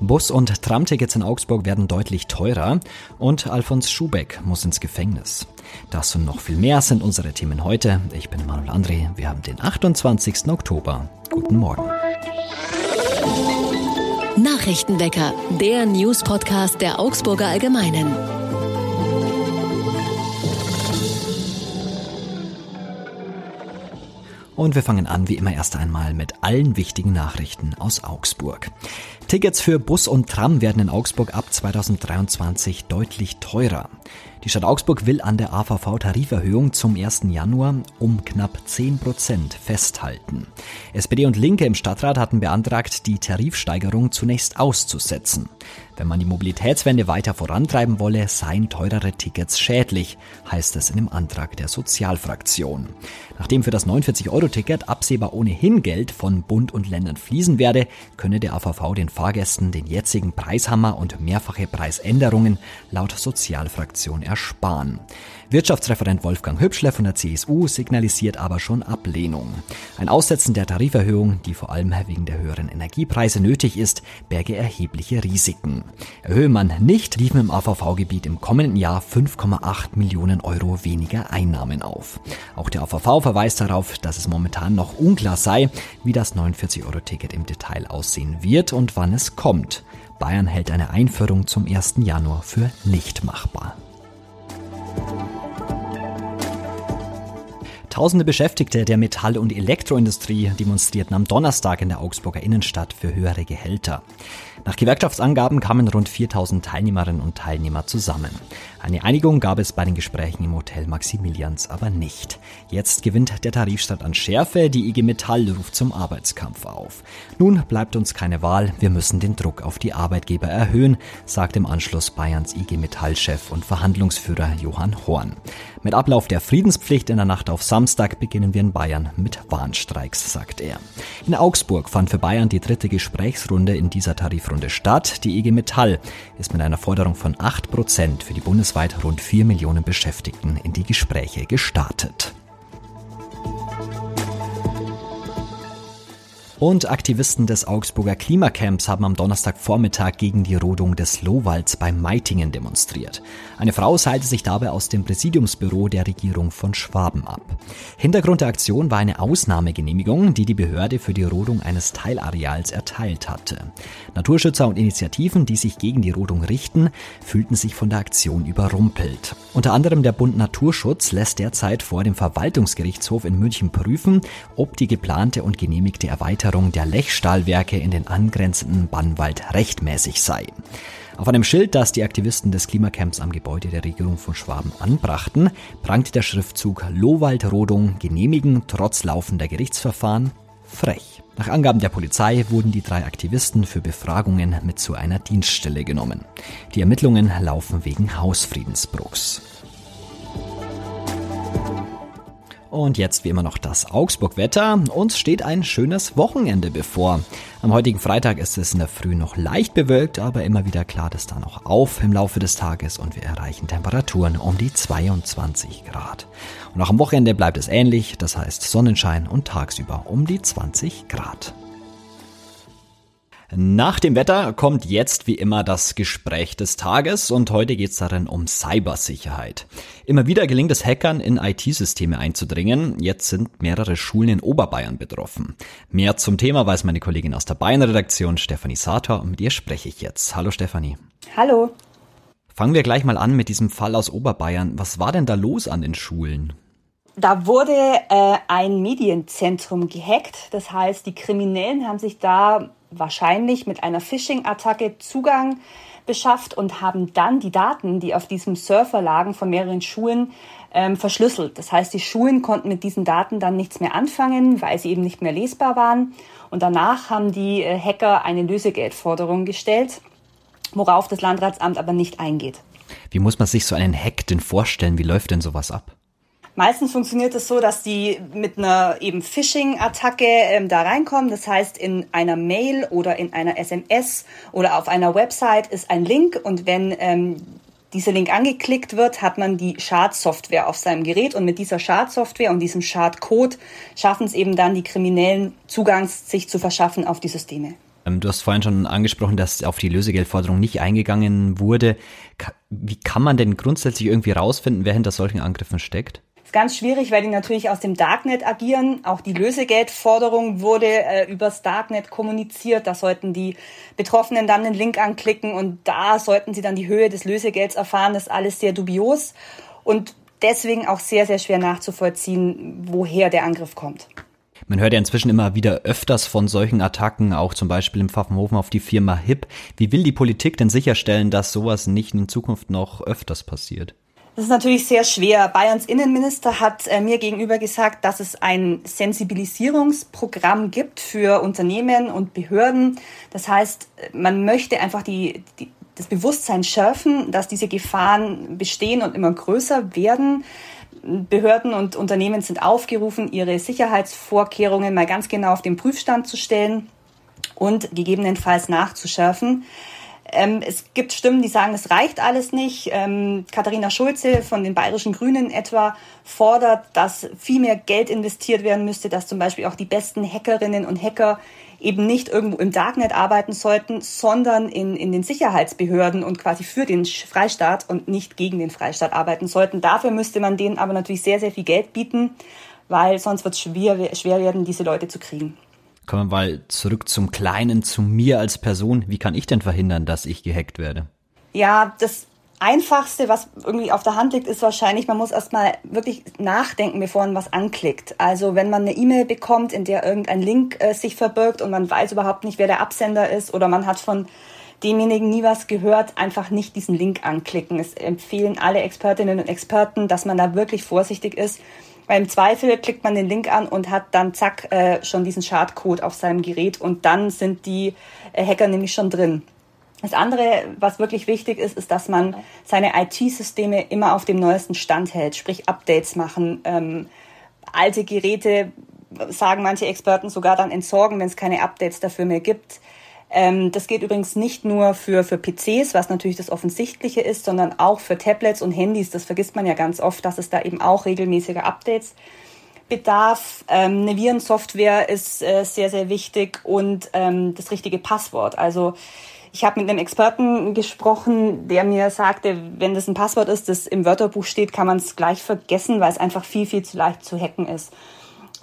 Bus- und Tramtickets in Augsburg werden deutlich teurer und Alfons Schubeck muss ins Gefängnis. Das und noch viel mehr sind unsere Themen heute. Ich bin Manuel André. Wir haben den 28. Oktober. Guten Morgen. Nachrichtenwecker, der News-Podcast der Augsburger Allgemeinen. Und wir fangen an wie immer erst einmal mit allen wichtigen Nachrichten aus Augsburg. Tickets für Bus und Tram werden in Augsburg ab 2023 deutlich teurer. Die Stadt Augsburg will an der AVV-Tariferhöhung zum 1. Januar um knapp 10 Prozent festhalten. SPD und Linke im Stadtrat hatten beantragt, die Tarifsteigerung zunächst auszusetzen. Wenn man die Mobilitätswende weiter vorantreiben wolle, seien teurere Tickets schädlich, heißt es in dem Antrag der Sozialfraktion. Nachdem für das 49-Euro-Ticket absehbar ohnehin Geld von Bund und Ländern fließen werde, könne der AVV den Fahrgästen den jetzigen Preishammer und mehrfache Preisänderungen laut Sozialfraktion ersparen. Wirtschaftsreferent Wolfgang Hübschler von der CSU signalisiert aber schon Ablehnung. Ein Aussetzen der Tariferhöhung, die vor allem wegen der höheren Energiepreise nötig ist, berge erhebliche Risiken. Erhöhe man nicht, liefen im AVV-Gebiet im kommenden Jahr 5,8 Millionen Euro weniger Einnahmen auf. Auch der AVV verweist darauf, dass es momentan noch unklar sei, wie das 49-Euro-Ticket im Detail aussehen wird und wann es kommt. Bayern hält eine Einführung zum 1. Januar für nicht machbar. Bye. Tausende Beschäftigte der Metall- und Elektroindustrie demonstrierten am Donnerstag in der Augsburger Innenstadt für höhere Gehälter. Nach Gewerkschaftsangaben kamen rund 4000 Teilnehmerinnen und Teilnehmer zusammen. Eine Einigung gab es bei den Gesprächen im Hotel Maximilians aber nicht. Jetzt gewinnt der Tarifstadt an Schärfe, die IG Metall ruft zum Arbeitskampf auf. Nun bleibt uns keine Wahl, wir müssen den Druck auf die Arbeitgeber erhöhen, sagt im Anschluss Bayerns IG Metall-Chef und Verhandlungsführer Johann Horn. Mit Ablauf der Friedenspflicht in der Nacht auf Samstag beginnen wir in Bayern mit Warnstreiks, sagt er. In Augsburg fand für Bayern die dritte Gesprächsrunde in dieser Tarifrunde statt. Die IG Metall ist mit einer Forderung von 8 Prozent für die bundesweit rund 4 Millionen Beschäftigten in die Gespräche gestartet. Und Aktivisten des Augsburger Klimacamps haben am Donnerstagvormittag gegen die Rodung des Lohwalds bei Meitingen demonstriert. Eine Frau seilte sich dabei aus dem Präsidiumsbüro der Regierung von Schwaben ab. Hintergrund der Aktion war eine Ausnahmegenehmigung, die die Behörde für die Rodung eines Teilareals erteilt hatte. Naturschützer und Initiativen, die sich gegen die Rodung richten, fühlten sich von der Aktion überrumpelt. Unter anderem der Bund Naturschutz lässt derzeit vor dem Verwaltungsgerichtshof in München prüfen, ob die geplante und genehmigte Erweiterung Erweiterung der Lechstahlwerke in den angrenzenden Bannwald rechtmäßig sei. Auf einem Schild, das die Aktivisten des Klimacamps am Gebäude der Regierung von Schwaben anbrachten, prangte der Schriftzug Lohwaldrodung genehmigen trotz laufender Gerichtsverfahren frech. Nach Angaben der Polizei wurden die drei Aktivisten für Befragungen mit zu einer Dienststelle genommen. Die Ermittlungen laufen wegen Hausfriedensbruchs. Und jetzt wie immer noch das Augsburg-Wetter. Uns steht ein schönes Wochenende bevor. Am heutigen Freitag ist es in der Früh noch leicht bewölkt, aber immer wieder klart es dann auch auf im Laufe des Tages und wir erreichen Temperaturen um die 22 Grad. Und auch am Wochenende bleibt es ähnlich, das heißt Sonnenschein und tagsüber um die 20 Grad. Nach dem Wetter kommt jetzt wie immer das Gespräch des Tages und heute geht es darin um Cybersicherheit. Immer wieder gelingt es Hackern in IT-Systeme einzudringen. Jetzt sind mehrere Schulen in Oberbayern betroffen. Mehr zum Thema weiß meine Kollegin aus der Bayern-Redaktion Stefanie Sator und mit ihr spreche ich jetzt. Hallo Stefanie. Hallo. Fangen wir gleich mal an mit diesem Fall aus Oberbayern. Was war denn da los an den Schulen? Da wurde äh, ein Medienzentrum gehackt. Das heißt, die Kriminellen haben sich da wahrscheinlich mit einer Phishing-Attacke Zugang beschafft und haben dann die Daten, die auf diesem Surfer lagen von mehreren Schulen, ähm, verschlüsselt. Das heißt, die Schulen konnten mit diesen Daten dann nichts mehr anfangen, weil sie eben nicht mehr lesbar waren. Und danach haben die äh, Hacker eine Lösegeldforderung gestellt, worauf das Landratsamt aber nicht eingeht. Wie muss man sich so einen Hack denn vorstellen? Wie läuft denn sowas ab? Meistens funktioniert es so, dass die mit einer eben Phishing-Attacke ähm, da reinkommen. Das heißt, in einer Mail oder in einer SMS oder auf einer Website ist ein Link und wenn ähm, dieser Link angeklickt wird, hat man die Schadsoftware auf seinem Gerät und mit dieser Schadsoftware und diesem Schadcode schaffen es eben dann die Kriminellen Zugang sich zu verschaffen auf die Systeme. Ähm, du hast vorhin schon angesprochen, dass auf die Lösegeldforderung nicht eingegangen wurde. Wie kann man denn grundsätzlich irgendwie rausfinden, wer hinter solchen Angriffen steckt? Ist ganz schwierig, weil die natürlich aus dem Darknet agieren. Auch die Lösegeldforderung wurde äh, übers Darknet kommuniziert. Da sollten die Betroffenen dann den Link anklicken und da sollten sie dann die Höhe des Lösegelds erfahren. Das ist alles sehr dubios und deswegen auch sehr, sehr schwer nachzuvollziehen, woher der Angriff kommt. Man hört ja inzwischen immer wieder öfters von solchen Attacken, auch zum Beispiel im Pfaffenhofen auf die Firma HIP. Wie will die Politik denn sicherstellen, dass sowas nicht in Zukunft noch öfters passiert? Das ist natürlich sehr schwer. Bayerns Innenminister hat äh, mir gegenüber gesagt, dass es ein Sensibilisierungsprogramm gibt für Unternehmen und Behörden. Das heißt, man möchte einfach die, die, das Bewusstsein schärfen, dass diese Gefahren bestehen und immer größer werden. Behörden und Unternehmen sind aufgerufen, ihre Sicherheitsvorkehrungen mal ganz genau auf den Prüfstand zu stellen und gegebenenfalls nachzuschärfen. Ähm, es gibt Stimmen, die sagen, es reicht alles nicht. Ähm, Katharina Schulze von den Bayerischen Grünen etwa fordert, dass viel mehr Geld investiert werden müsste, dass zum Beispiel auch die besten Hackerinnen und Hacker eben nicht irgendwo im Darknet arbeiten sollten, sondern in, in den Sicherheitsbehörden und quasi für den Freistaat und nicht gegen den Freistaat arbeiten sollten. Dafür müsste man denen aber natürlich sehr, sehr viel Geld bieten, weil sonst wird es schwer, schwer werden, diese Leute zu kriegen. Kommen wir mal zurück zum Kleinen, zu mir als Person. Wie kann ich denn verhindern, dass ich gehackt werde? Ja, das Einfachste, was irgendwie auf der Hand liegt, ist wahrscheinlich, man muss erstmal wirklich nachdenken, bevor man was anklickt. Also wenn man eine E-Mail bekommt, in der irgendein Link äh, sich verbirgt und man weiß überhaupt nicht, wer der Absender ist oder man hat von demjenigen nie was gehört, einfach nicht diesen Link anklicken. Es empfehlen alle Expertinnen und Experten, dass man da wirklich vorsichtig ist beim Zweifel klickt man den Link an und hat dann zack äh, schon diesen Schadcode auf seinem Gerät und dann sind die äh, Hacker nämlich schon drin. Das andere, was wirklich wichtig ist, ist, dass man seine IT-Systeme immer auf dem neuesten Stand hält, sprich Updates machen. Ähm, alte Geräte, sagen manche Experten, sogar dann entsorgen, wenn es keine Updates dafür mehr gibt. Ähm, das geht übrigens nicht nur für, für PCs, was natürlich das Offensichtliche ist, sondern auch für Tablets und Handys. Das vergisst man ja ganz oft, dass es da eben auch regelmäßige Updates bedarf. Ähm, eine Virensoftware ist äh, sehr, sehr wichtig und ähm, das richtige Passwort. Also ich habe mit einem Experten gesprochen, der mir sagte, wenn das ein Passwort ist, das im Wörterbuch steht, kann man es gleich vergessen, weil es einfach viel, viel zu leicht zu hacken ist.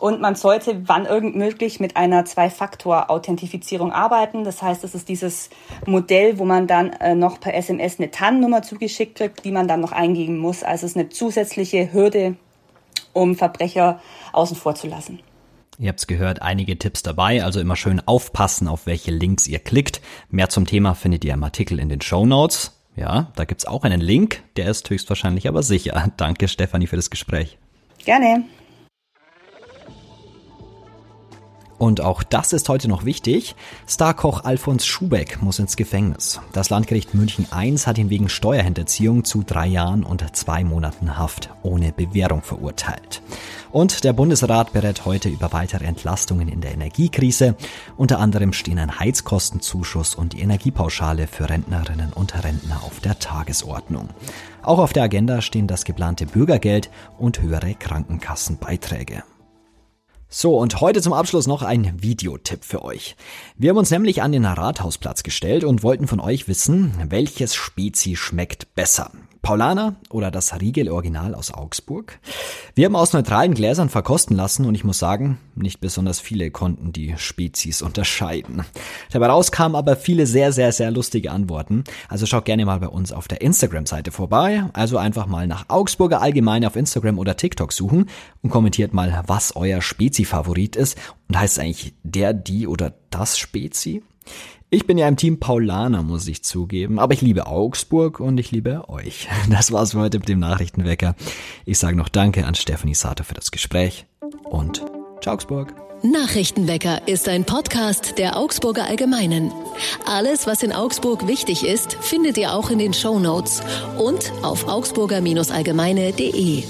Und man sollte, wann irgend möglich, mit einer Zwei-Faktor-Authentifizierung arbeiten. Das heißt, es ist dieses Modell, wo man dann äh, noch per SMS eine TAN-Nummer zugeschickt kriegt, die man dann noch eingeben muss. Also es ist eine zusätzliche Hürde, um Verbrecher außen vor zu lassen. Ihr habt's gehört, einige Tipps dabei, also immer schön aufpassen, auf welche Links ihr klickt. Mehr zum Thema findet ihr im Artikel in den Show Notes. Ja, da gibt's auch einen Link, der ist höchstwahrscheinlich aber sicher. Danke, Stefanie, für das Gespräch. Gerne. Und auch das ist heute noch wichtig. Starkoch Alfons Schubeck muss ins Gefängnis. Das Landgericht München I hat ihn wegen Steuerhinterziehung zu drei Jahren und zwei Monaten Haft ohne Bewährung verurteilt. Und der Bundesrat berät heute über weitere Entlastungen in der Energiekrise. Unter anderem stehen ein Heizkostenzuschuss und die Energiepauschale für Rentnerinnen und Rentner auf der Tagesordnung. Auch auf der Agenda stehen das geplante Bürgergeld und höhere Krankenkassenbeiträge. So, und heute zum Abschluss noch ein Videotipp für euch. Wir haben uns nämlich an den Rathausplatz gestellt und wollten von euch wissen, welches Spezi schmeckt besser. Paulaner oder das Riegel Original aus Augsburg. Wir haben aus neutralen Gläsern verkosten lassen und ich muss sagen, nicht besonders viele konnten die Spezies unterscheiden. Dabei raus kamen aber viele sehr, sehr, sehr lustige Antworten. Also schaut gerne mal bei uns auf der Instagram-Seite vorbei. Also einfach mal nach Augsburger Allgemeine auf Instagram oder TikTok suchen und kommentiert mal, was euer Spezi-Favorit ist. Und heißt es eigentlich der, die oder das Spezi? Ich bin ja im Team Paulaner, muss ich zugeben, aber ich liebe Augsburg und ich liebe euch. Das war's für heute mit dem Nachrichtenwecker. Ich sage noch Danke an Stephanie Sater für das Gespräch und ciao Augsburg. Nachrichtenwecker ist ein Podcast der Augsburger Allgemeinen. Alles, was in Augsburg wichtig ist, findet ihr auch in den Show Notes und auf augsburger-allgemeine.de.